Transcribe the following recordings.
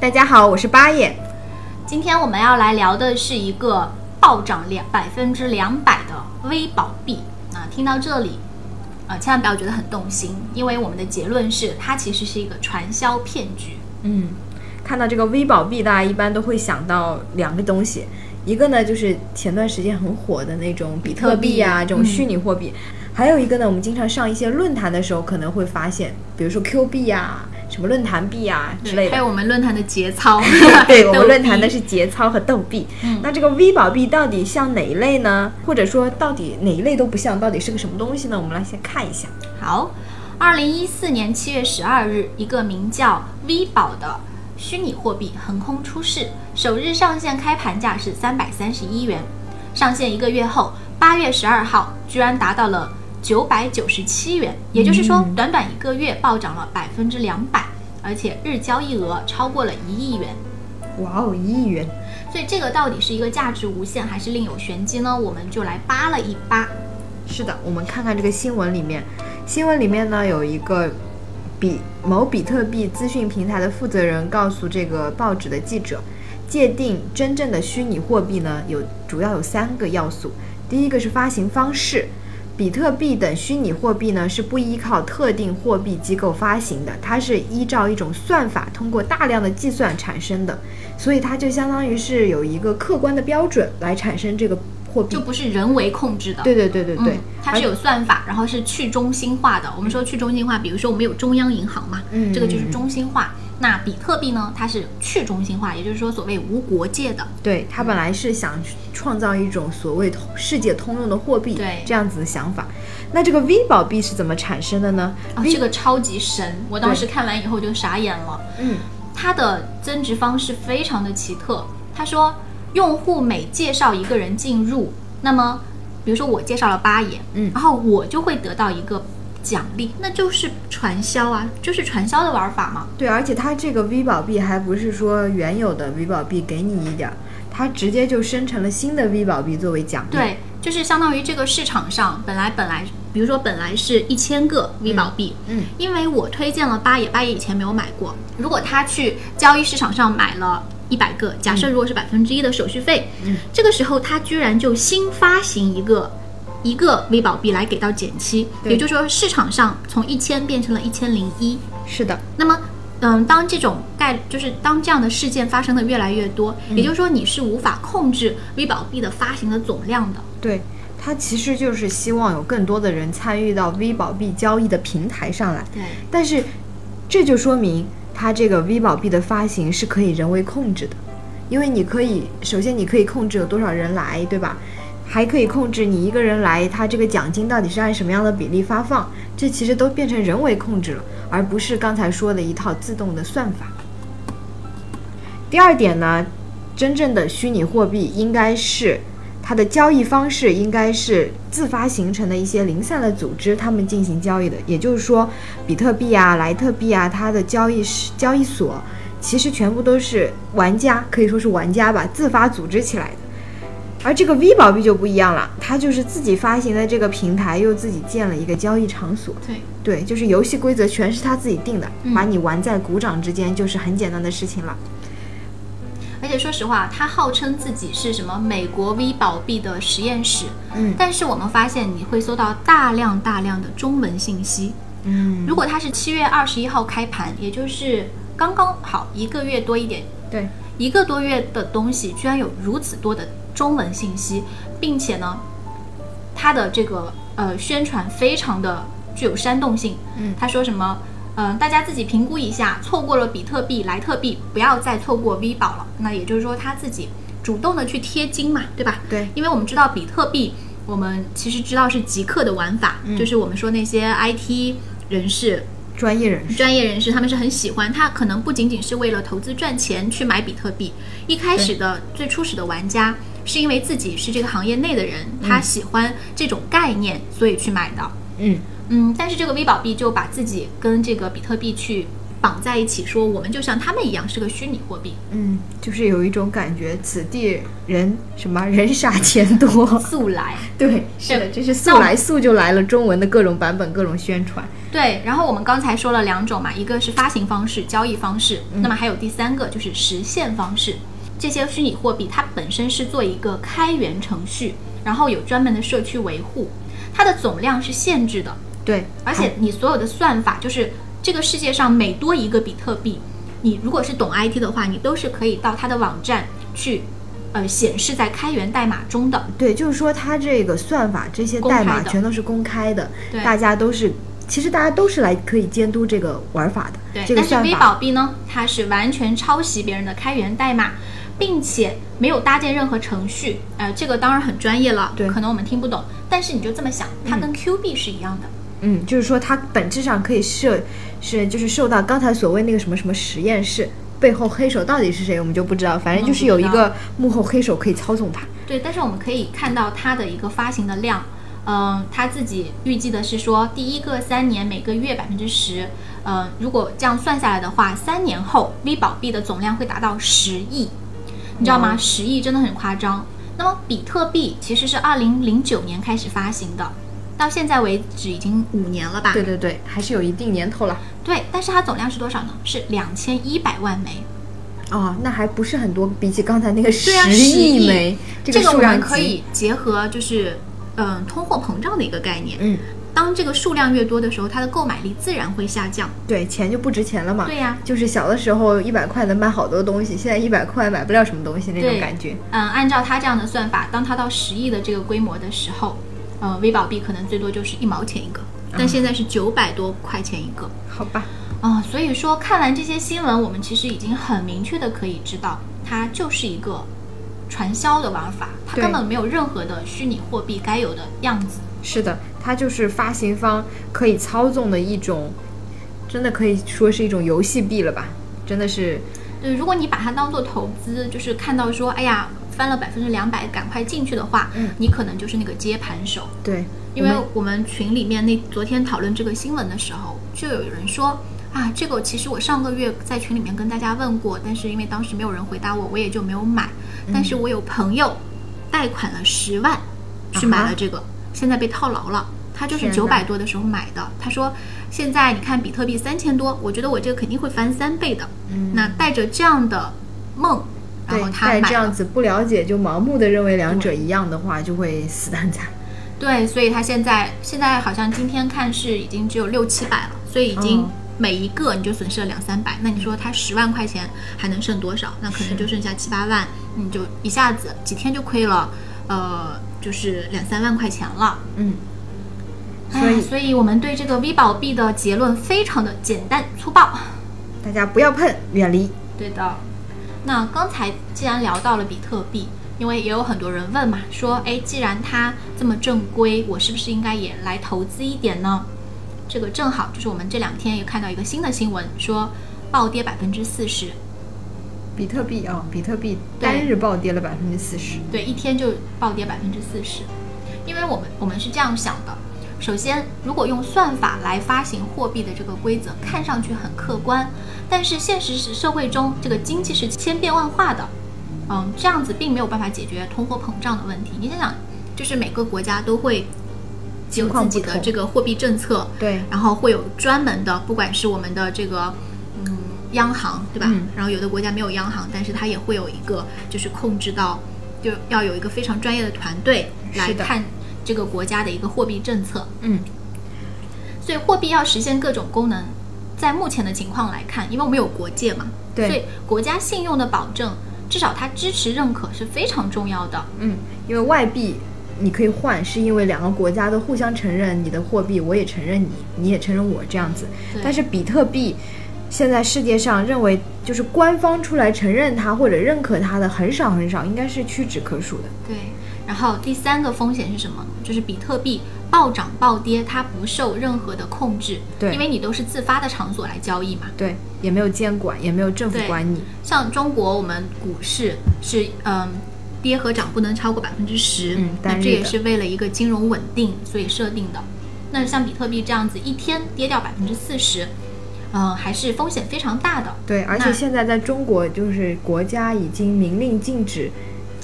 大家好，我是八爷。今天我们要来聊的是一个暴涨两百分之两百的微保币。啊，听到这里，啊，千万不要觉得很动心，因为我们的结论是它其实是一个传销骗局。嗯，看到这个微保币，大家一般都会想到两个东西，一个呢就是前段时间很火的那种比特币啊，这种虚拟货币；还有一个呢，我们经常上一些论坛的时候可能会发现，比如说 Q 币啊。什么论坛币啊之类的，还有我们论坛的节操，对 我们论坛的是节操和逗币。那这个 V 宝币到底像哪一类呢？或者说到底哪一类都不像，到底是个什么东西呢？我们来先看一下。好，二零一四年七月十二日，一个名叫 V 宝的虚拟货币横空出世，首日上线开盘价是三百三十一元，上线一个月后，八月十二号居然达到了。九百九十七元，也就是说，短短一个月暴涨了百分之两百，而且日交易额超过了一亿元。哇哦，一亿元！所以这个到底是一个价值无限，还是另有玄机呢？我们就来扒了一扒。是的，我们看看这个新闻里面，新闻里面呢有一个比某比特币资讯平台的负责人告诉这个报纸的记者，界定真正的虚拟货币呢有主要有三个要素，第一个是发行方式。比特币等虚拟货币呢，是不依靠特定货币机构发行的，它是依照一种算法，通过大量的计算产生的，所以它就相当于是有一个客观的标准来产生这个货币，就不是人为控制的。对对对对对，它是有算法，然后是去中心化的。我们说去中心化，比如说我们有中央银行嘛，嗯，这个就是中心化。那比特币呢？它是去中心化，也就是说所谓无国界的。对，它本来是想创造一种所谓世界通用的货币，对这样子的想法。那这个 V 宝币是怎么产生的呢？啊，这个超级神！我当时看完以后就傻眼了。嗯，它的增值方式非常的奇特。他说，用户每介绍一个人进入，那么比如说我介绍了八爷，嗯，然后我就会得到一个。奖励那就是传销啊，就是传销的玩法嘛。对，而且它这个 V 宝币还不是说原有的 V 宝币给你一点儿，它直接就生成了新的 V 宝币作为奖励。对，就是相当于这个市场上本来本来，比如说本来是一千个 V 宝币，嗯，因为我推荐了八爷，八爷以前没有买过，如果他去交易市场上买了一百个，假设如果是百分之一的手续费，嗯，这个时候他居然就新发行一个。一个微保币来给到减七，也就是说市场上从一千变成了一千零一。是的。那么，嗯，当这种概就是当这样的事件发生的越来越多，也就是说你是无法控制微保币的发行的总量的。对，它其实就是希望有更多的人参与到微保币交易的平台上来。对。但是，这就说明它这个微保币的发行是可以人为控制的，因为你可以首先你可以控制有多少人来，对吧？还可以控制你一个人来，他这个奖金到底是按什么样的比例发放？这其实都变成人为控制了，而不是刚才说的一套自动的算法。第二点呢，真正的虚拟货币应该是它的交易方式应该是自发形成的一些零散的组织，他们进行交易的。也就是说，比特币啊、莱特币啊，它的交易是交易所其实全部都是玩家，可以说是玩家吧，自发组织起来。而这个 V 宝币就不一样了，它就是自己发行的这个平台，又自己建了一个交易场所。对对，就是游戏规则全是他自己定的，把你玩在鼓掌之间，就是很简单的事情了。而且说实话，他号称自己是什么美国 V 宝币的实验室，嗯，但是我们发现你会搜到大量大量的中文信息，嗯，如果它是七月二十一号开盘，也就是刚刚好一个月多一点，对，一个多月的东西，居然有如此多的。中文信息，并且呢，它的这个呃宣传非常的具有煽动性。嗯，他说什么？嗯，大家自己评估一下，错过了比特币、莱特币，不要再错过 V 宝了。那也就是说，他自己主动的去贴金嘛，对吧？对，因为我们知道比特币，我们其实知道是极客的玩法，就是我们说那些 IT 人士专业人士，专业人士他们是很喜欢，他可能不仅仅是为了投资赚钱去买比特币，一开始的最初始的玩家是因为自己是这个行业内的人，他喜欢这种概念，所以去买的。嗯。嗯，但是这个 V 宝币就把自己跟这个比特币去绑在一起，说我们就像他们一样是个虚拟货币，嗯，就是有一种感觉，此地人什么人傻钱多，速来。对，是的，对这是速来速就来了，中文的各种版本，各种宣传。对，然后我们刚才说了两种嘛，一个是发行方式、交易方式，那么还有第三个就是实现方式。这些虚拟货币它本身是做一个开源程序，然后有专门的社区维护，它的总量是限制的，对，而且你所有的算法，就是这个世界上每多一个比特币，你如果是懂 IT 的话，你都是可以到它的网站去，呃，显示在开源代码中的。对，就是说它这个算法这些代码全都是公开的，对大家都是，其实大家都是来可以监督这个玩法的，对，这个但是 V。宝币呢，它是完全抄袭别人的开源代码，并且没有搭建任何程序。呃，这个当然很专业了，对可能我们听不懂，但是你就这么想，它跟 Q 币是一样的。嗯，就是说它本质上可以设是就是受到刚才所谓那个什么什么实验室背后黑手到底是谁，我们就不知道，反正就是有一个幕后黑手可以操纵它。对，但是我们可以看到它的一个发行的量，嗯、他自己预计的是说，第一个三年每个月百分之十，嗯，如果这样算下来的话，三年后 V 宝币的总量会达到十亿，你知道吗？十亿真的很夸张。那么比特币其实是二零零九年开始发行的，到现在为止已经五年了吧？对对对，还是有一定年头了。对，但是它总量是多少呢？是两千一百万枚。哦，那还不是很多，比起刚才那个十亿亿枚，这个数量级们可以结合就是嗯通货膨胀的一个概念。嗯，当这个数量越多的时候，它的购买力自然会下降。对，钱就不值钱了嘛。对呀就是小的时候一百块能买好多东西，现在一百块买不了什么东西那种感觉。嗯，按照它这样的算法，当它到十亿的这个规模的时候，呃，微宝币可能最多就是一毛钱一个，但现在是九百多块钱一个。好吧，啊、所以说看完这些新闻，我们其实已经很明确的可以知道，它就是一个传销的玩法，它根本没有任何的虚拟货币该有的样子。是的，它就是发行方可以操纵的一种，真的可以说是一种游戏币了吧？真的是，对，如果你把它当做投资，就是看到说，哎呀，翻了百分之两百，赶快进去的话，嗯你可能就是那个接盘手。对，因为我们群里面那昨天讨论这个新闻的时候，就有人说啊，这个其实我上个月在群里面跟大家问过，但是因为当时没有人回答我，我也就没有买。但是我有朋友贷款了十万去买了这个，现在被套牢了。他就是九百多的时候买的，他说现在你看比特币三千多，我觉得我这个肯定会翻三倍的。嗯那带着这样的梦，然对后，他但。这样子不了解就盲目的认为两者一样的话，就会死得很惨。对，所以他现在现在好像今天看是已经只有六七百了，所以已经哦每一个你就损失了两三百。那你说他十万块钱还能剩多少？那可能就剩下七八万，你就一下子几天就亏了，呃，就是两三万块钱了。嗯，哎所以所以我们对这个 V 宝币的结论非常的简单粗暴。大家不要碰，远离。对的。那刚才既然聊到了比特币，因为也有很多人问嘛，说，哎，既然它这么正规，我是不是应该也来投资一点呢？这个正好就是我们这两天也看到一个新的新闻，说暴跌百分之四十，比特币啊、比特币单日暴跌了百分之四十。对，一天就暴跌百分之四十。因为我们我们是这样想的，首先，如果用算法来发行货币的这个规则，看上去很客观，但是现实社会中这个经济是千变万化的，嗯，这样子并没有办法解决通货膨胀的问题。你想想，就是每个国家都会有自己的这个货币政策，对，然后会有专门的，不管是我们的这个嗯央行，对吧？嗯然后有的国家没有央行，但是它也会有一个就是控制到，就要有一个非常专业的团队来看这个国家的一个货币政策。嗯，所以货币要实现各种功能，在目前的情况来看，因为我们有国界嘛，对所以国家信用的保证，至少它支持认可是非常重要的。嗯，因为外币你可以换，是因为两个国家都互相承认你的货币，我也承认你，你也承认我这样子。但是比特币现在世界上认为就是官方出来承认它或者认可它的很少很少，应该是屈指可数的。对，然后第三个风险是什么？就是比特币暴涨暴跌它不受任何的控制，对因为你都是自发的场所来交易嘛。对，也没有监管，也没有政府管你。像中国，我们股市是嗯。跌和涨不能超过百分之十，嗯那这也是为了一个金融稳定所以设定的。那像比特币这样子，一天跌掉百分之四十，嗯，还是风险非常大的。对，而且现在在中国，就是国家已经明令禁止，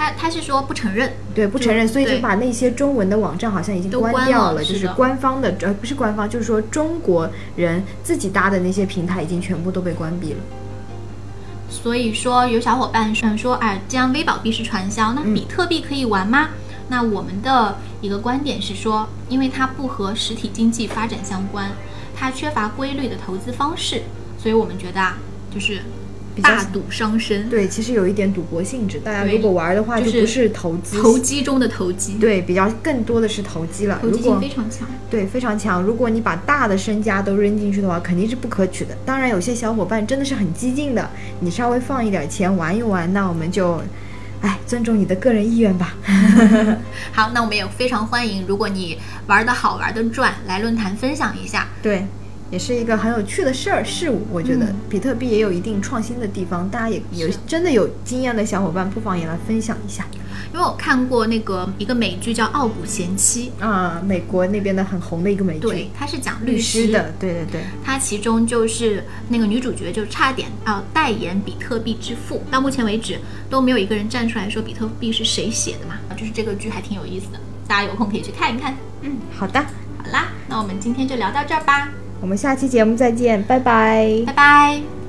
他他是说不承认，对，不承认，所以就把那些中文的网站好像已经都关掉了就是官方的，呃，不是官方，就是说中国人自己搭的那些平台已经全部都被关闭了。所以说有小伙伴想说，哎，这样微保币是传销，那嗯比特币可以玩吗？那我们的一个观点是说，因为它不和实体经济发展相关，它缺乏规律的投资方式，所以我们觉得啊，就是大赌伤身，对，其实有一点赌博性质，大家如果玩的话，就就是不是投机，投机中的投机，对，比较更多的是投机了。投机性非常强。对，非常强。如果你把大的身家都扔进去的话，肯定是不可取的。当然，有些小伙伴真的是很激进的，你稍微放一点钱玩一玩，那我们就，哎，尊重你的个人意愿吧。好，那我们也非常欢迎，如果你玩的好玩的赚，来论坛分享一下。对，也是一个很有趣的事儿事物。我觉得、嗯比特币也有一定创新的地方，大家也有真的有经验的小伙伴，不妨也来分享一下。因为我看过那个一个美剧叫《傲骨贤妻啊，美国那边的很红的一个美》，剧，对，它是讲律师师的，对对对。它其中就是那个女主角就差点要代言比特币之父，到目前为止都没有一个人站出来说比特币是谁写的嘛，就是这个剧还挺有意思的，大家有空可以去看一看。嗯，好的，好啦，那我们今天就聊到这儿吧，我们下期节目再见，拜拜拜拜。